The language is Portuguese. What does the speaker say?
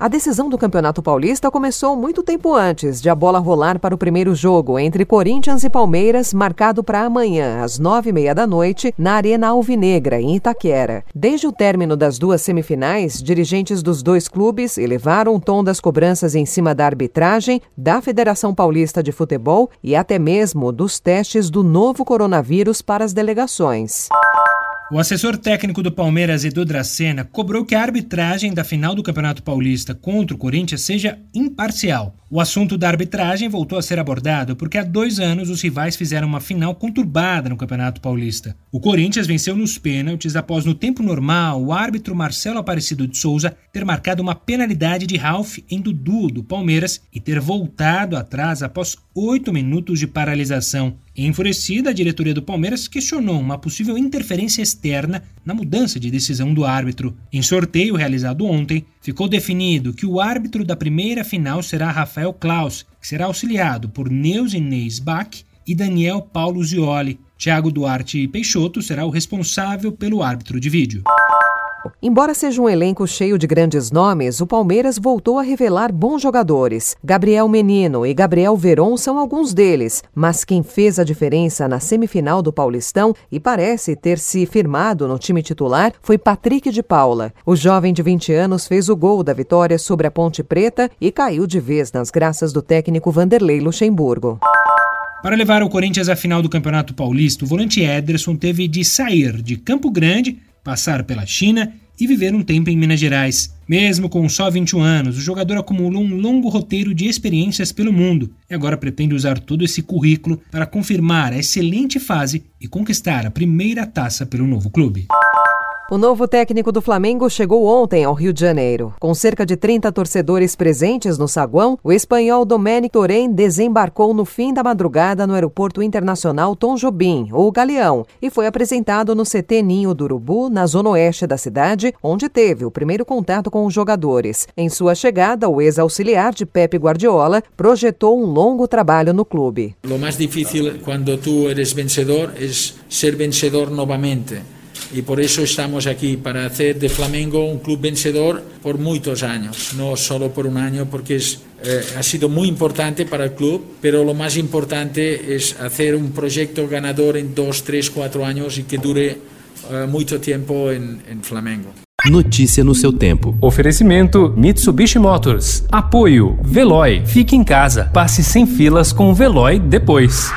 A decisão do Campeonato Paulista começou muito tempo antes de a bola rolar para o primeiro jogo entre Corinthians e Palmeiras, marcado para amanhã, às nove e meia da noite, na Arena Alvinegra, em Itaquera. Desde o término das duas semifinais, dirigentes dos dois clubes elevaram o tom das cobranças em cima da arbitragem, da Federação Paulista de Futebol e até mesmo dos testes do novo coronavírus para as delegações. O assessor técnico do Palmeiras, Edu Dracena, cobrou que a arbitragem da final do Campeonato Paulista contra o Corinthians seja imparcial. O assunto da arbitragem voltou a ser abordado porque há dois anos os rivais fizeram uma final conturbada no Campeonato Paulista. O Corinthians venceu nos pênaltis após, no tempo normal, o árbitro Marcelo Aparecido de Souza ter marcado uma penalidade de Ralph em Dudu do Palmeiras e ter voltado atrás após oito minutos de paralisação. Enfurecida, a diretoria do Palmeiras questionou uma possível interferência externa na mudança de decisão do árbitro. Em sorteio realizado ontem, ficou definido que o árbitro da primeira final será Rafael Klaus, que será auxiliado por Neus Inês Bach e Daniel Paulo Zioli. Tiago Duarte Peixoto será o responsável pelo árbitro de vídeo. Embora seja um elenco cheio de grandes nomes, o Palmeiras voltou a revelar bons jogadores. Gabriel Menino e Gabriel Veron são alguns deles, mas quem fez a diferença na semifinal do Paulistão e parece ter se firmado no time titular foi Patrick de Paula. O jovem de 20 anos fez o gol da vitória sobre a Ponte Preta e caiu de vez nas graças do técnico Vanderlei Luxemburgo. Para levar o Corinthians à final do Campeonato Paulista, o volante Ederson teve de sair de Campo Grande passar pela China e viver um tempo em Minas Gerais. Mesmo com só 21 anos, o jogador acumulou um longo roteiro de experiências pelo mundo e agora pretende usar todo esse currículo para confirmar a excelente fase e conquistar a primeira taça pelo novo clube. O novo técnico do Flamengo chegou ontem ao Rio de Janeiro. Com cerca de 30 torcedores presentes no saguão, o espanhol Domenic Torren desembarcou no fim da madrugada no Aeroporto Internacional Tom Jobim, ou Galeão, e foi apresentado no CT Ninho do Urubu, na zona oeste da cidade, onde teve o primeiro contato com os jogadores. Em sua chegada, o ex-auxiliar de Pepe Guardiola projetou um longo trabalho no clube. O mais difícil quando tu eres vencedor é ser vencedor novamente. Y por eso estamos aquí, para hacer de Flamengo un club vencedor por muchos años, no solo por un año, porque es, eh, ha sido muy importante para el club, pero lo más importante es hacer un proyecto ganador en dos, tres, cuatro años y que dure eh, muito tempo em, em Flamengo. Notícia no seu tempo. Oferecimento Mitsubishi Motors. Apoio Veloy. Fique em casa. Passe sem filas com o Veloy depois.